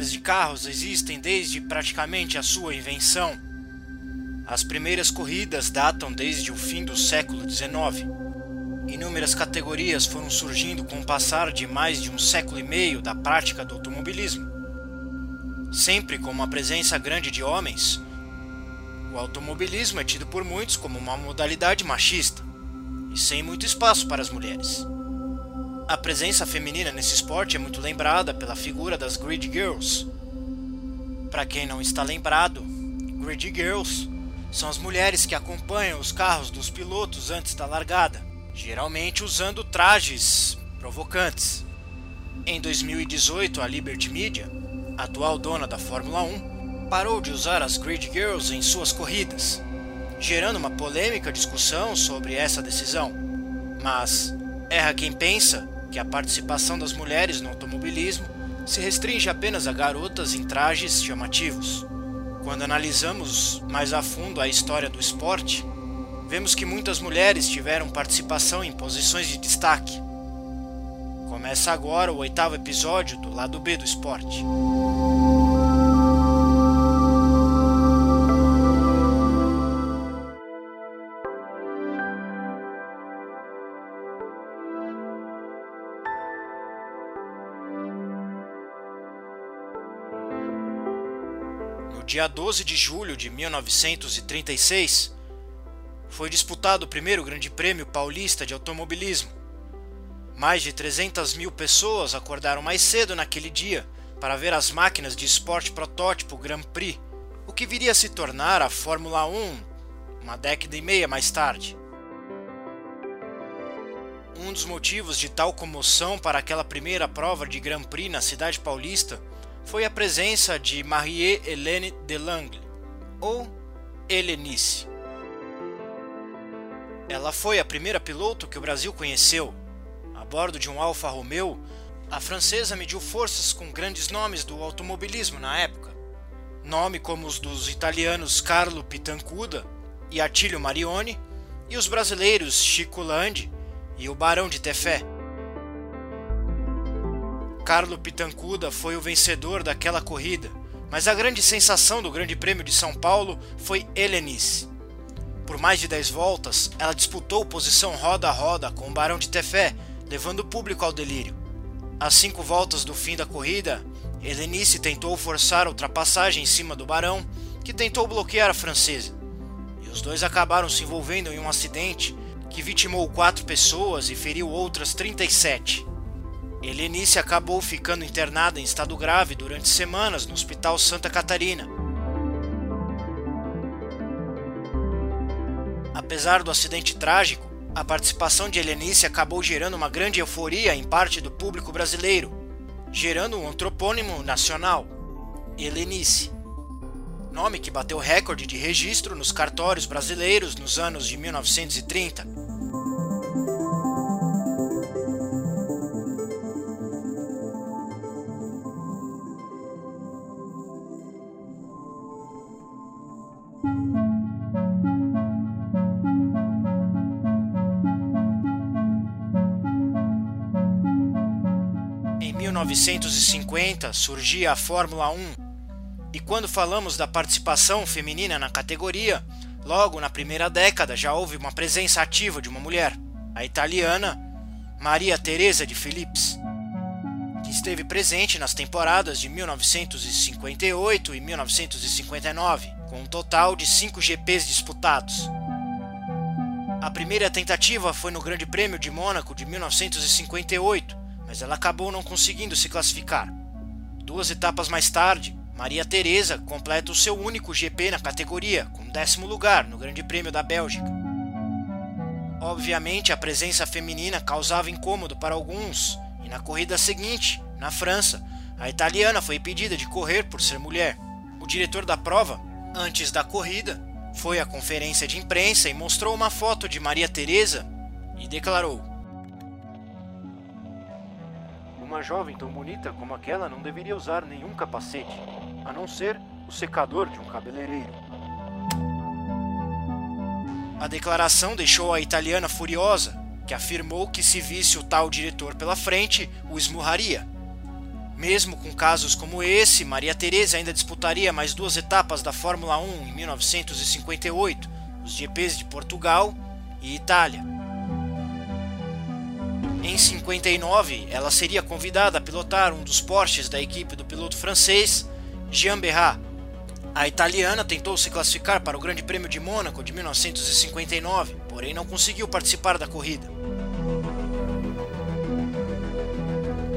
corridas de carros existem desde praticamente a sua invenção. As primeiras corridas datam desde o fim do século XIX. Inúmeras categorias foram surgindo com o passar de mais de um século e meio da prática do automobilismo. Sempre com uma presença grande de homens, o automobilismo é tido por muitos como uma modalidade machista e sem muito espaço para as mulheres. A presença feminina nesse esporte é muito lembrada pela figura das Grid Girls. Para quem não está lembrado, Grid Girls são as mulheres que acompanham os carros dos pilotos antes da largada, geralmente usando trajes provocantes. Em 2018, a Liberty Media, atual dona da Fórmula 1, parou de usar as Grid Girls em suas corridas, gerando uma polêmica discussão sobre essa decisão. Mas erra quem pensa que a participação das mulheres no automobilismo se restringe apenas a garotas em trajes chamativos. Quando analisamos mais a fundo a história do esporte, vemos que muitas mulheres tiveram participação em posições de destaque. Começa agora o oitavo episódio do lado B do esporte. Dia 12 de julho de 1936, foi disputado o primeiro Grande Prêmio Paulista de Automobilismo. Mais de 300 mil pessoas acordaram mais cedo naquele dia para ver as máquinas de esporte protótipo Grand Prix, o que viria a se tornar a Fórmula 1 uma década e meia mais tarde. Um dos motivos de tal comoção para aquela primeira prova de Grand Prix na cidade paulista foi a presença de Marie-Hélène Delangle, ou Helenice. Ela foi a primeira piloto que o Brasil conheceu. A bordo de um Alfa Romeo, a francesa mediu forças com grandes nomes do automobilismo na época. Nome como os dos italianos Carlo Pitancuda e Attilio Marioni, e os brasileiros Chico Landi e o Barão de Tefé. Carlo Pitancuda foi o vencedor daquela corrida, mas a grande sensação do Grande Prêmio de São Paulo foi Helenice. Por mais de 10 voltas, ela disputou posição roda a roda com o Barão de Tefé, levando o público ao delírio. Às cinco voltas do fim da corrida, Helenice tentou forçar a ultrapassagem em cima do Barão, que tentou bloquear a francesa. E os dois acabaram se envolvendo em um acidente que vitimou quatro pessoas e feriu outras 37. Helenice acabou ficando internada em estado grave durante semanas no Hospital Santa Catarina. Apesar do acidente trágico, a participação de Helenice acabou gerando uma grande euforia em parte do público brasileiro, gerando um antropônimo nacional, Helenice. Nome que bateu recorde de registro nos cartórios brasileiros nos anos de 1930. 1950 surgia a Fórmula 1, e quando falamos da participação feminina na categoria, logo na primeira década já houve uma presença ativa de uma mulher, a italiana Maria Teresa de Phillips, que esteve presente nas temporadas de 1958 e 1959 com um total de 5 GPs disputados. A primeira tentativa foi no Grande Prêmio de Mônaco de 1958, mas ela acabou não conseguindo se classificar. Duas etapas mais tarde, Maria Teresa completa o seu único GP na categoria, com décimo lugar no Grande Prêmio da Bélgica. Obviamente, a presença feminina causava incômodo para alguns, e na corrida seguinte, na França, a italiana foi impedida de correr por ser mulher. O diretor da prova, Antes da corrida, foi à conferência de imprensa e mostrou uma foto de Maria Teresa e declarou: Uma jovem tão bonita como aquela não deveria usar nenhum capacete, a não ser o secador de um cabeleireiro. A declaração deixou a italiana furiosa, que afirmou que se visse o tal diretor pela frente, o esmurraria. Mesmo com casos como esse, Maria Teresa ainda disputaria mais duas etapas da Fórmula 1 em 1958, os GPs de Portugal e Itália. Em 59, ela seria convidada a pilotar um dos Porsches da equipe do piloto francês Jean Berrat. A italiana tentou se classificar para o Grande Prêmio de Mônaco de 1959, porém não conseguiu participar da corrida.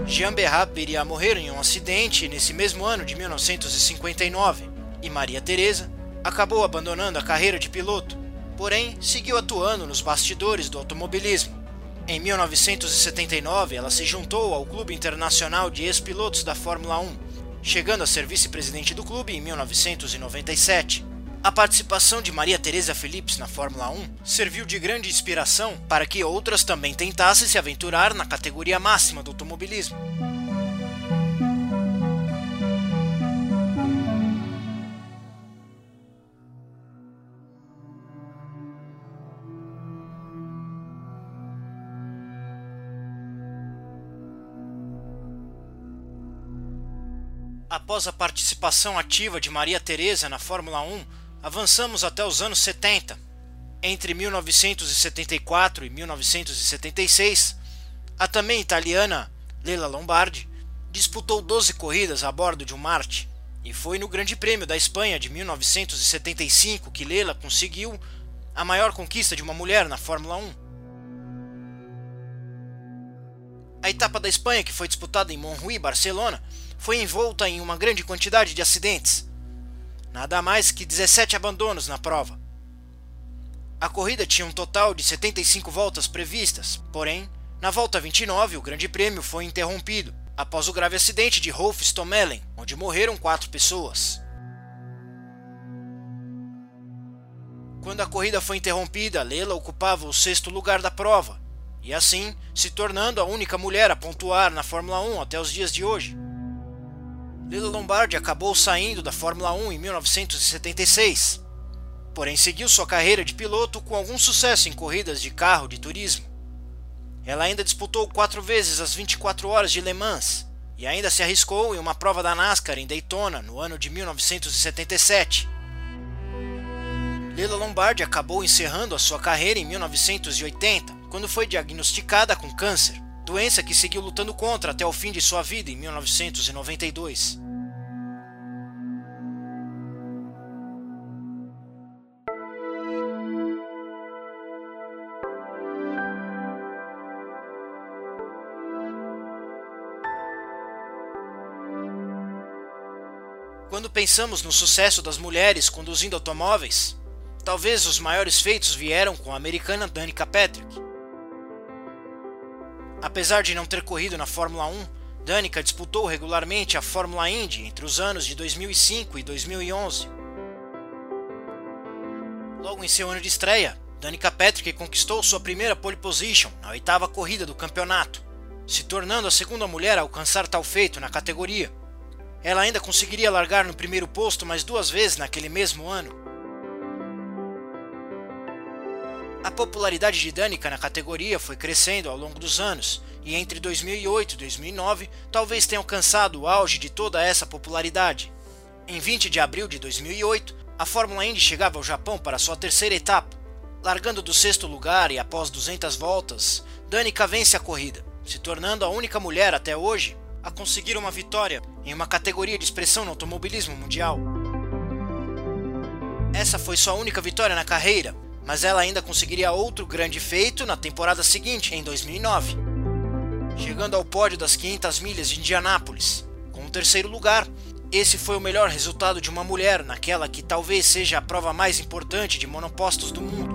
Jean Berrat viria a morrer em um acidente nesse mesmo ano de 1959 e Maria Teresa acabou abandonando a carreira de piloto, porém seguiu atuando nos bastidores do automobilismo. Em 1979, ela se juntou ao Clube Internacional de Ex-Pilotos da Fórmula 1, chegando a ser vice-presidente do clube em 1997. A participação de Maria Teresa Phillips na Fórmula 1 serviu de grande inspiração para que outras também tentassem se aventurar na categoria máxima do automobilismo. Após a participação ativa de Maria Teresa na Fórmula 1, Avançamos até os anos 70. Entre 1974 e 1976, a também italiana Lela Lombardi disputou 12 corridas a bordo de um Marte, e foi no Grande Prêmio da Espanha de 1975 que Lela conseguiu a maior conquista de uma mulher na Fórmula 1. A etapa da Espanha, que foi disputada em Montjuïc, Barcelona, foi envolta em uma grande quantidade de acidentes nada mais que 17 abandonos na prova. A corrida tinha um total de 75 voltas previstas, porém, na volta 29 o Grande Prêmio foi interrompido após o grave acidente de Rolf Stommelen, onde morreram quatro pessoas. Quando a corrida foi interrompida, Lela ocupava o sexto lugar da prova, e assim se tornando a única mulher a pontuar na Fórmula 1 até os dias de hoje. Lila Lombardi acabou saindo da Fórmula 1 em 1976, porém seguiu sua carreira de piloto com algum sucesso em corridas de carro de turismo. Ela ainda disputou quatro vezes as 24 horas de Le Mans e ainda se arriscou em uma prova da NASCAR em Daytona no ano de 1977. Lila Lombardi acabou encerrando a sua carreira em 1980, quando foi diagnosticada com câncer, doença que seguiu lutando contra até o fim de sua vida em 1992. Quando pensamos no sucesso das mulheres conduzindo automóveis, talvez os maiores feitos vieram com a americana Danica Patrick. Apesar de não ter corrido na Fórmula 1, Danica disputou regularmente a Fórmula Indy entre os anos de 2005 e 2011. Logo em seu ano de estreia, Danica Patrick conquistou sua primeira pole position na oitava corrida do campeonato, se tornando a segunda mulher a alcançar tal feito na categoria. Ela ainda conseguiria largar no primeiro posto mais duas vezes naquele mesmo ano. A popularidade de Danica na categoria foi crescendo ao longo dos anos, e entre 2008 e 2009 talvez tenha alcançado o auge de toda essa popularidade. Em 20 de abril de 2008, a Fórmula Indy chegava ao Japão para sua terceira etapa. Largando do sexto lugar e após 200 voltas, Danica vence a corrida, se tornando a única mulher até hoje a conseguir uma vitória em uma categoria de expressão no automobilismo mundial. Essa foi sua única vitória na carreira, mas ela ainda conseguiria outro grande feito na temporada seguinte, em 2009, chegando ao pódio das 500 milhas de Indianápolis, com o terceiro lugar. Esse foi o melhor resultado de uma mulher naquela que talvez seja a prova mais importante de monopostos do mundo.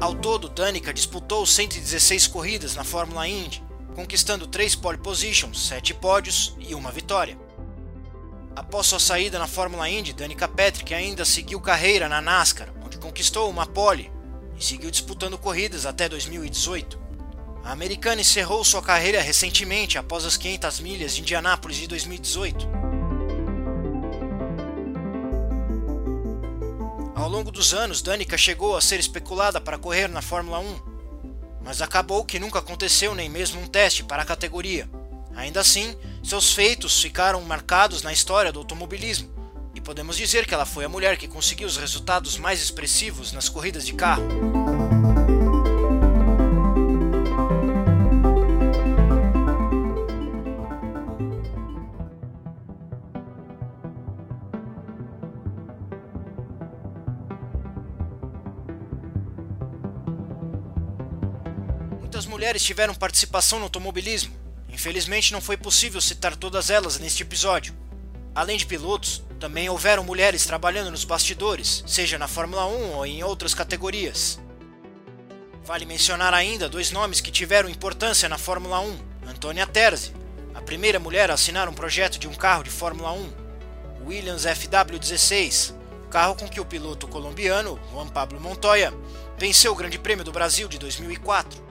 Ao todo, Danica disputou 116 corridas na Fórmula Indy, conquistando 3 pole positions, 7 pódios e uma vitória. Após sua saída na Fórmula Indy, Danica Patrick ainda seguiu carreira na NASCAR, onde conquistou uma pole e seguiu disputando corridas até 2018. A americana encerrou sua carreira recentemente após as 500 milhas de Indianápolis de 2018. Ao longo dos anos, Danica chegou a ser especulada para correr na Fórmula 1, mas acabou que nunca aconteceu nem mesmo um teste para a categoria. Ainda assim, seus feitos ficaram marcados na história do automobilismo, e podemos dizer que ela foi a mulher que conseguiu os resultados mais expressivos nas corridas de carro. Muitas mulheres tiveram participação no automobilismo. Infelizmente não foi possível citar todas elas neste episódio. Além de pilotos, também houveram mulheres trabalhando nos bastidores, seja na Fórmula 1 ou em outras categorias. Vale mencionar ainda dois nomes que tiveram importância na Fórmula 1: Antônia Terzi, a primeira mulher a assinar um projeto de um carro de Fórmula 1, Williams FW16, carro com que o piloto colombiano Juan Pablo Montoya venceu o Grande Prêmio do Brasil de 2004.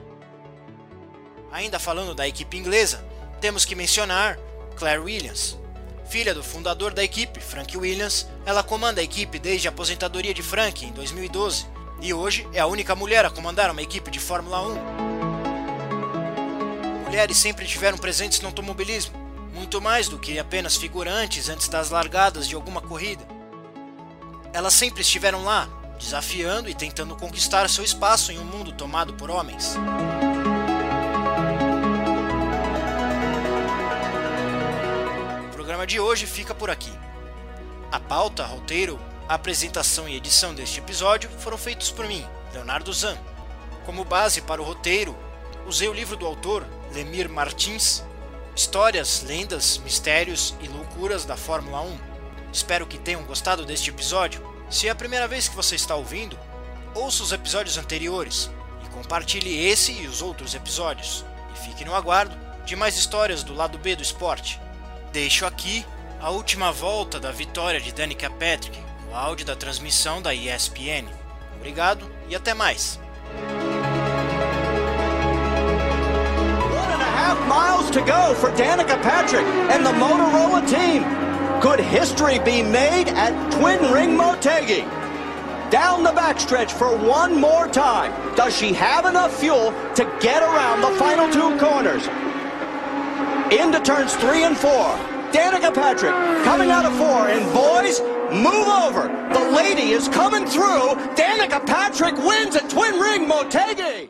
Ainda falando da equipe inglesa, temos que mencionar Claire Williams. Filha do fundador da equipe, Frank Williams, ela comanda a equipe desde a aposentadoria de Frank em 2012 e hoje é a única mulher a comandar uma equipe de Fórmula 1. Mulheres sempre estiveram presentes no automobilismo, muito mais do que apenas figurantes antes das largadas de alguma corrida. Elas sempre estiveram lá, desafiando e tentando conquistar seu espaço em um mundo tomado por homens. De hoje fica por aqui. A pauta, roteiro, a apresentação e edição deste episódio foram feitos por mim, Leonardo Zan. Como base para o roteiro, usei o livro do autor, Lemir Martins, Histórias, Lendas, Mistérios e Loucuras da Fórmula 1. Espero que tenham gostado deste episódio. Se é a primeira vez que você está ouvindo, ouça os episódios anteriores e compartilhe esse e os outros episódios. E fique no aguardo de mais histórias do lado B do esporte. Deixo aqui a última volta da vitória de Danica Patrick, o áudio da transmissão da ESPN. Obrigado e até mais. Miles to go for Danica Patrick and the Motorola team. Could history be made at Twin Ring Motegi? Down the backstretch for one more time. Does she have enough fuel to get around the final two corners? Into turns three and four. Danica Patrick coming out of four, and boys, move over. The lady is coming through. Danica Patrick wins at Twin Ring Motegi.